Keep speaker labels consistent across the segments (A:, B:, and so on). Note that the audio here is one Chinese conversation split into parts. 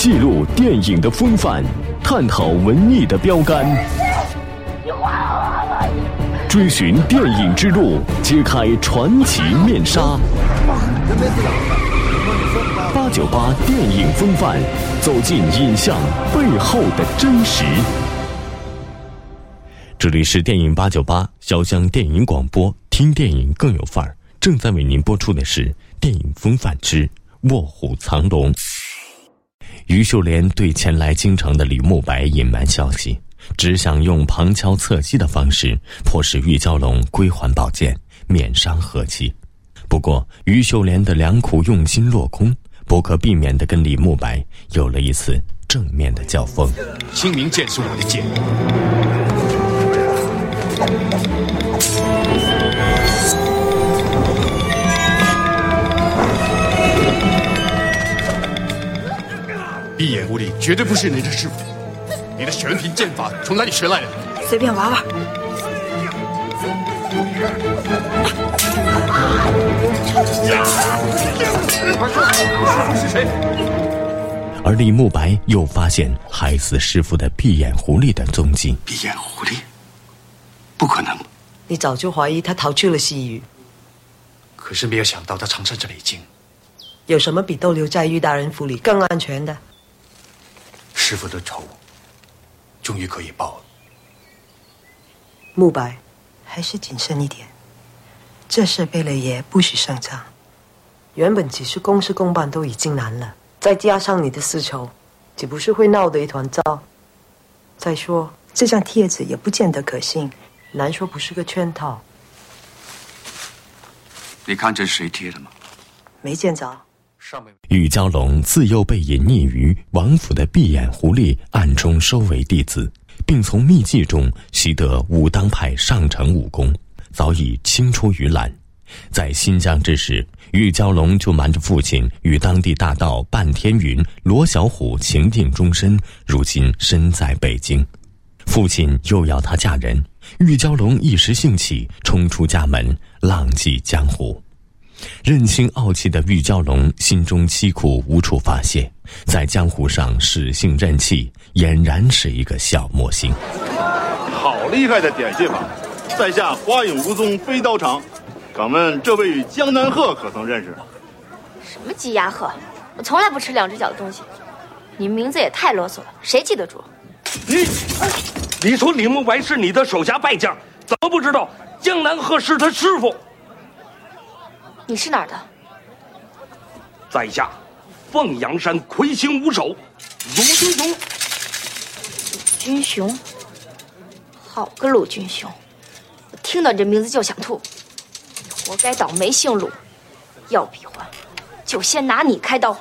A: 记录电影的风范，探讨文艺的标杆，追寻电影之路，揭开传奇面纱。八九八电影风范，走进影像背后的真实。这里是电影八九八潇湘电影广播，听电影更有范儿。正在为您播出的是电影风范之《卧虎藏龙》。于秀莲对前来京城的李慕白隐瞒消息，只想用旁敲侧击的方式迫使玉娇龙归还宝剑，免伤和气。不过，于秀莲的良苦用心落空，不可避免地跟李慕白有了一次正面的交锋。
B: 清明剑是我的剑。闭眼狐狸绝对不是你的师傅，你的玄品剑法从哪里学来的？
C: 随便玩玩。
B: 师傅是谁？
A: 而李慕白又发现害死师傅的闭眼狐狸的踪迹。
B: 闭眼狐狸？不可能！
C: 你早就怀疑他逃去了西域，
B: 可是没有想到他藏身这里已经。
C: 有什么比逗留在玉大人府里更安全的？
B: 师傅的仇，终于可以报了。
C: 慕白，还是谨慎一点。这事贝勒爷不许上场。原本只是公事公办都已经难了，再加上你的私仇，岂不是会闹得一团糟？再说这张帖子也不见得可信，难说不是个圈套。
B: 你看这是谁贴的吗？
C: 没见着。
A: 玉娇龙自幼被隐匿于王府的闭眼狐狸暗中收为弟子，并从秘籍中习得武当派上乘武功，早已青出于蓝。在新疆之时，玉娇龙就瞒着父亲与当地大盗半天云、罗小虎情定终身，如今身在北京。父亲又要她嫁人，玉娇龙一时兴起，冲出家门，浪迹江湖。任性傲气的玉娇龙心中凄苦无处发泄，在江湖上使性任气，俨然是一个小魔星。
D: 好厉害的点穴法！在下花影无踪飞刀长，敢问这位与江南鹤可曾认识？
E: 什么鸡鸭鹤？我从来不吃两只脚的东西。你名字也太啰嗦了，谁记得住？
F: 你，你说李慕白是你的手下败将，怎么不知道江南鹤是他师傅？
E: 你是哪儿的？
F: 在下凤阳山魁星五首鲁军雄。
E: 鲁军雄，好个鲁军雄！我听到你这名字就想吐。你活该倒霉姓鲁，要比划，就先拿你开刀。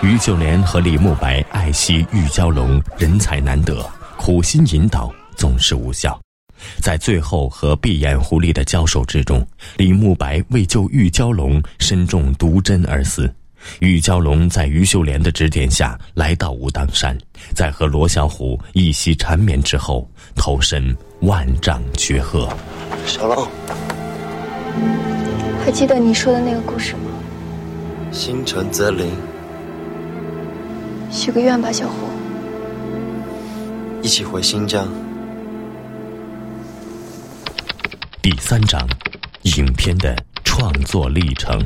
A: 于秀莲和李慕白爱惜玉娇龙，人才难得，苦心引导总是无效。在最后和闭眼狐狸的交手之中，李慕白为救玉娇龙身中毒针而死。玉娇龙在于秀莲的指点下来到武当山，在和罗小虎一夕缠绵之后，投身万丈绝壑。
G: 小龙，
E: 还记得你说的那个故事吗？
G: 心诚则灵。
E: 许个愿吧，小虎。
G: 一起回新疆。
A: 第三章，影片的创作历程。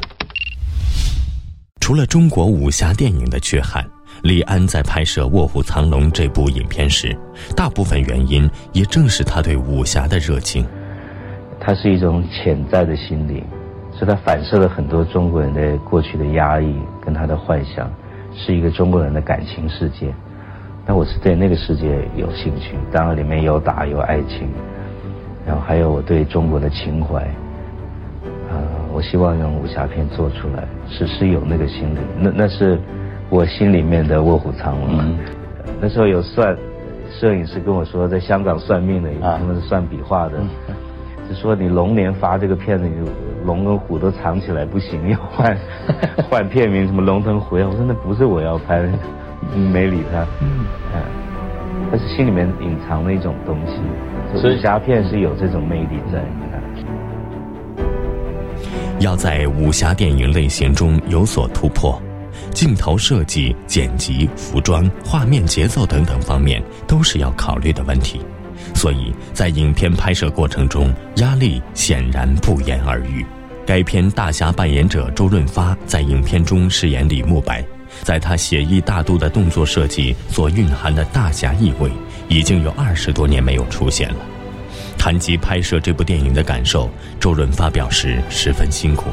A: 除了中国武侠电影的缺憾，李安在拍摄《卧虎藏龙》这部影片时，大部分原因也正是他对武侠的热情。
H: 它是一种潜在的心理，是它反射了很多中国人的过去的压抑跟他的幻想，是一个中国人的感情世界。那我是对那个世界有兴趣，当然里面有打有爱情。然后还有我对中国的情怀，呃，我希望用武侠片做出来，是是有那个心理，那那是我心里面的卧虎藏龙。那时候有算，摄影师跟我说，在香港算命的，他们是算笔画的，就说你龙年发这个片子，你龙跟虎都藏起来不行，要 换换片名，什么龙腾虎跃。我说那不是我要拍的，没理他。嗯，但是心里面隐藏了一种东西。武侠片是有这种魅力在。
A: 要在武侠电影类型中有所突破，镜头设计、剪辑、服装、画面节奏等等方面都是要考虑的问题，所以在影片拍摄过程中压力显然不言而喻。该片大侠扮演者周润发在影片中饰演李慕白，在他写意大度的动作设计所蕴含的大侠意味，已经有二十多年没有出现了。谈及拍摄这部电影的感受，周润发表示十分辛苦，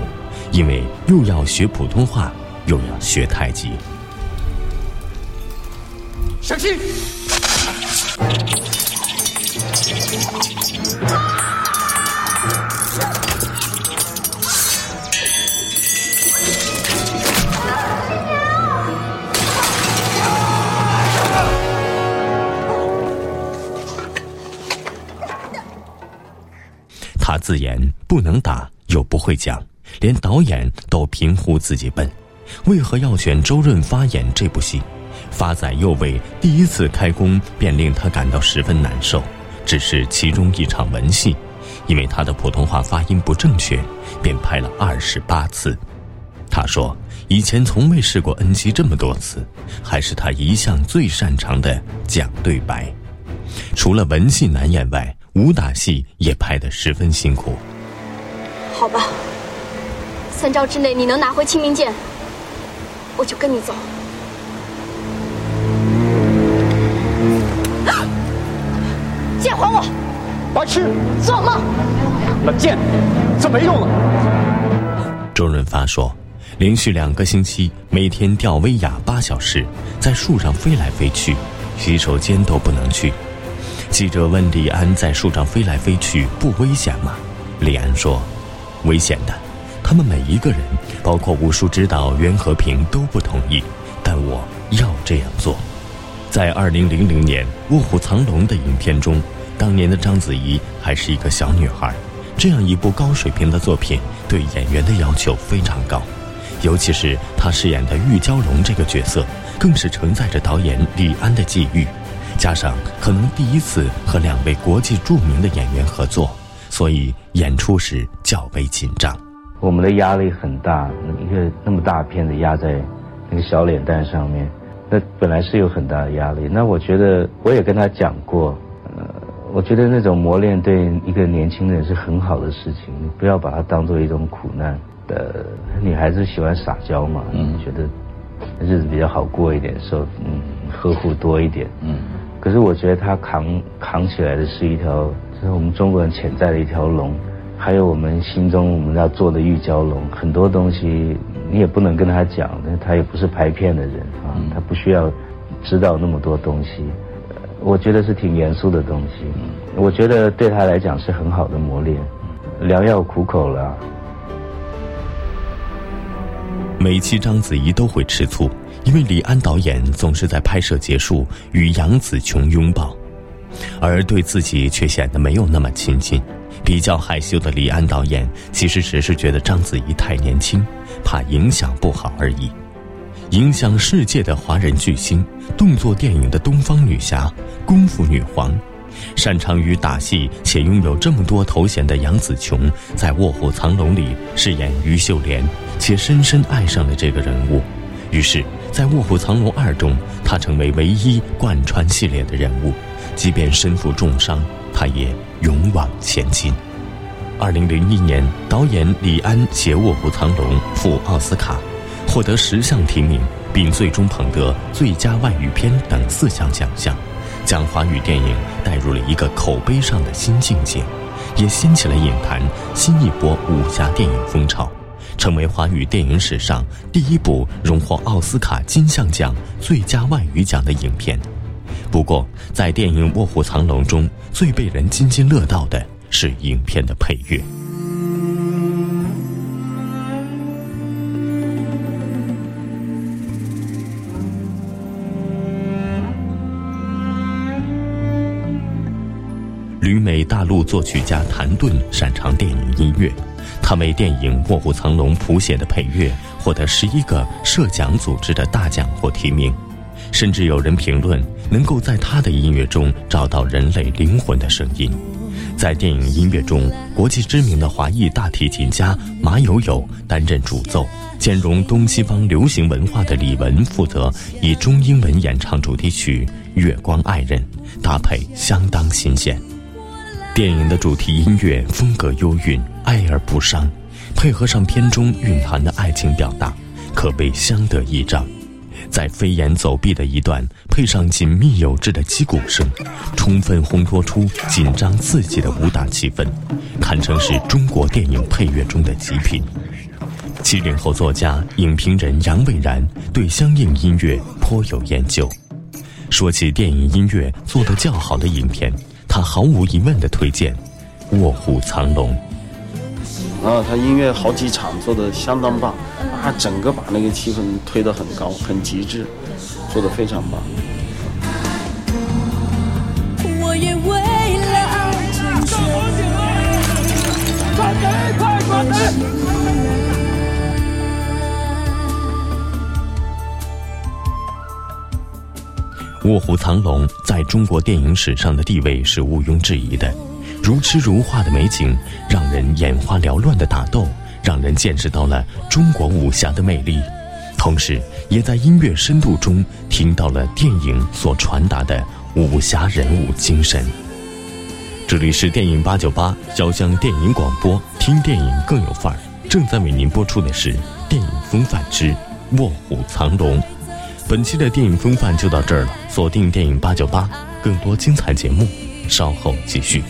A: 因为又要学普通话，又要学太极。
B: 小心！
A: 自言不能打，又不会讲，连导演都评呼自己笨。为何要选周润发演这部戏？发仔又为第一次开工便令他感到十分难受，只是其中一场文戏，因为他的普通话发音不正确，便拍了二十八次。他说以前从未试过 NG 这么多次，还是他一向最擅长的讲对白。除了文戏难演外，武打戏也拍得十分辛苦。
E: 好吧，三招之内你能拿回清明剑，我就跟你走。剑还我！
B: 白痴，
E: 做梦！
B: 那剑，这没用了。
A: 周润发说，连续两个星期，每天吊威亚八小时，在树上飞来飞去，洗手间都不能去。记者问李安：“在树上飞来飞去不危险吗？”李安说：“危险的，他们每一个人，包括武术指导袁和平都不同意，但我要这样做。”在二零零零年《卧虎藏龙》的影片中，当年的章子怡还是一个小女孩。这样一部高水平的作品，对演员的要求非常高，尤其是她饰演的玉娇龙这个角色，更是承载着导演李安的际遇。加上可能第一次和两位国际著名的演员合作，所以演出时较为紧张。
H: 我们的压力很大，一个那么大片的压在那个小脸蛋上面，那本来是有很大的压力。那我觉得我也跟他讲过，呃，我觉得那种磨练对一个年轻人是很好的事情，你不要把它当做一种苦难。的女孩子喜欢撒娇嘛，嗯，觉得日子比较好过一点，受嗯呵护多一点，嗯。可是我觉得他扛扛起来的是一条，就是我们中国人潜在的一条龙，还有我们心中我们要做的玉蛟龙，很多东西你也不能跟他讲，那他也不是拍片的人啊，他不需要知道那么多东西，我觉得是挺严肃的东西，我觉得对他来讲是很好的磨练，良药苦口了。
A: 每期章子怡都会吃醋。因为李安导演总是在拍摄结束与杨紫琼拥抱，而对自己却显得没有那么亲近。比较害羞的李安导演其实只是觉得章子怡太年轻，怕影响不好而已。影响世界的华人巨星，动作电影的东方女侠、功夫女皇，擅长于打戏且拥有这么多头衔的杨紫琼，在《卧虎藏龙》里饰演于秀莲，且深深爱上了这个人物。于是，在《卧虎藏龙二》中，她成为唯一贯穿系列的人物，即便身负重伤，她也勇往前进。二零零一年，导演李安携《卧虎藏龙》赴奥斯卡，获得十项提名，并最终捧得最佳外语片等四项奖项，将华语电影带入了一个口碑上的新境界，也掀起了影坛新一波武侠电影风潮。成为华语电影史上第一部荣获奥斯卡金像奖最佳外语奖的影片。不过，在电影《卧虎藏龙》中，最被人津津乐道的是影片的配乐。大陆作曲家谭盾擅长电影音乐。他为电影《卧虎藏龙》谱写的配乐获得十一个设奖组织的大奖或提名，甚至有人评论能够在他的音乐中找到人类灵魂的声音。在电影音乐中，国际知名的华裔大提琴家马友友担任主奏，兼容东西方流行文化的李玟负责以中英文演唱主题曲《月光爱人》，搭配相当新鲜。电影的主题音乐风格幽韵，哀而不伤，配合上片中蕴含的爱情表达，可谓相得益彰。在飞檐走壁的一段，配上紧密有致的击鼓声，充分烘托出紧张刺激的武打气氛，堪称是中国电影配乐中的极品。七零后作家、影评人杨伟然对相应音乐颇有研究。说起电影音乐做得较好的影片，他毫无疑问的推荐《卧虎藏龙》。
I: 啊他音乐好几场做的相当棒，啊，整个把那个气氛推得很高，很极致，做的非常棒。
A: 卧虎藏龙》在中国电影史上的地位是毋庸置疑的。如诗如画的美景，让人眼花缭乱的打斗，让人见识到了中国武侠的魅力，同时也在音乐深度中听到了电影所传达的武侠人物精神。这里是电影八九八潇湘电影广播，听电影更有范儿。正在为您播出的是《电影风范之卧虎藏龙》。本期的电影风范就到这儿了，锁定电影八九八，更多精彩节目，稍后继续。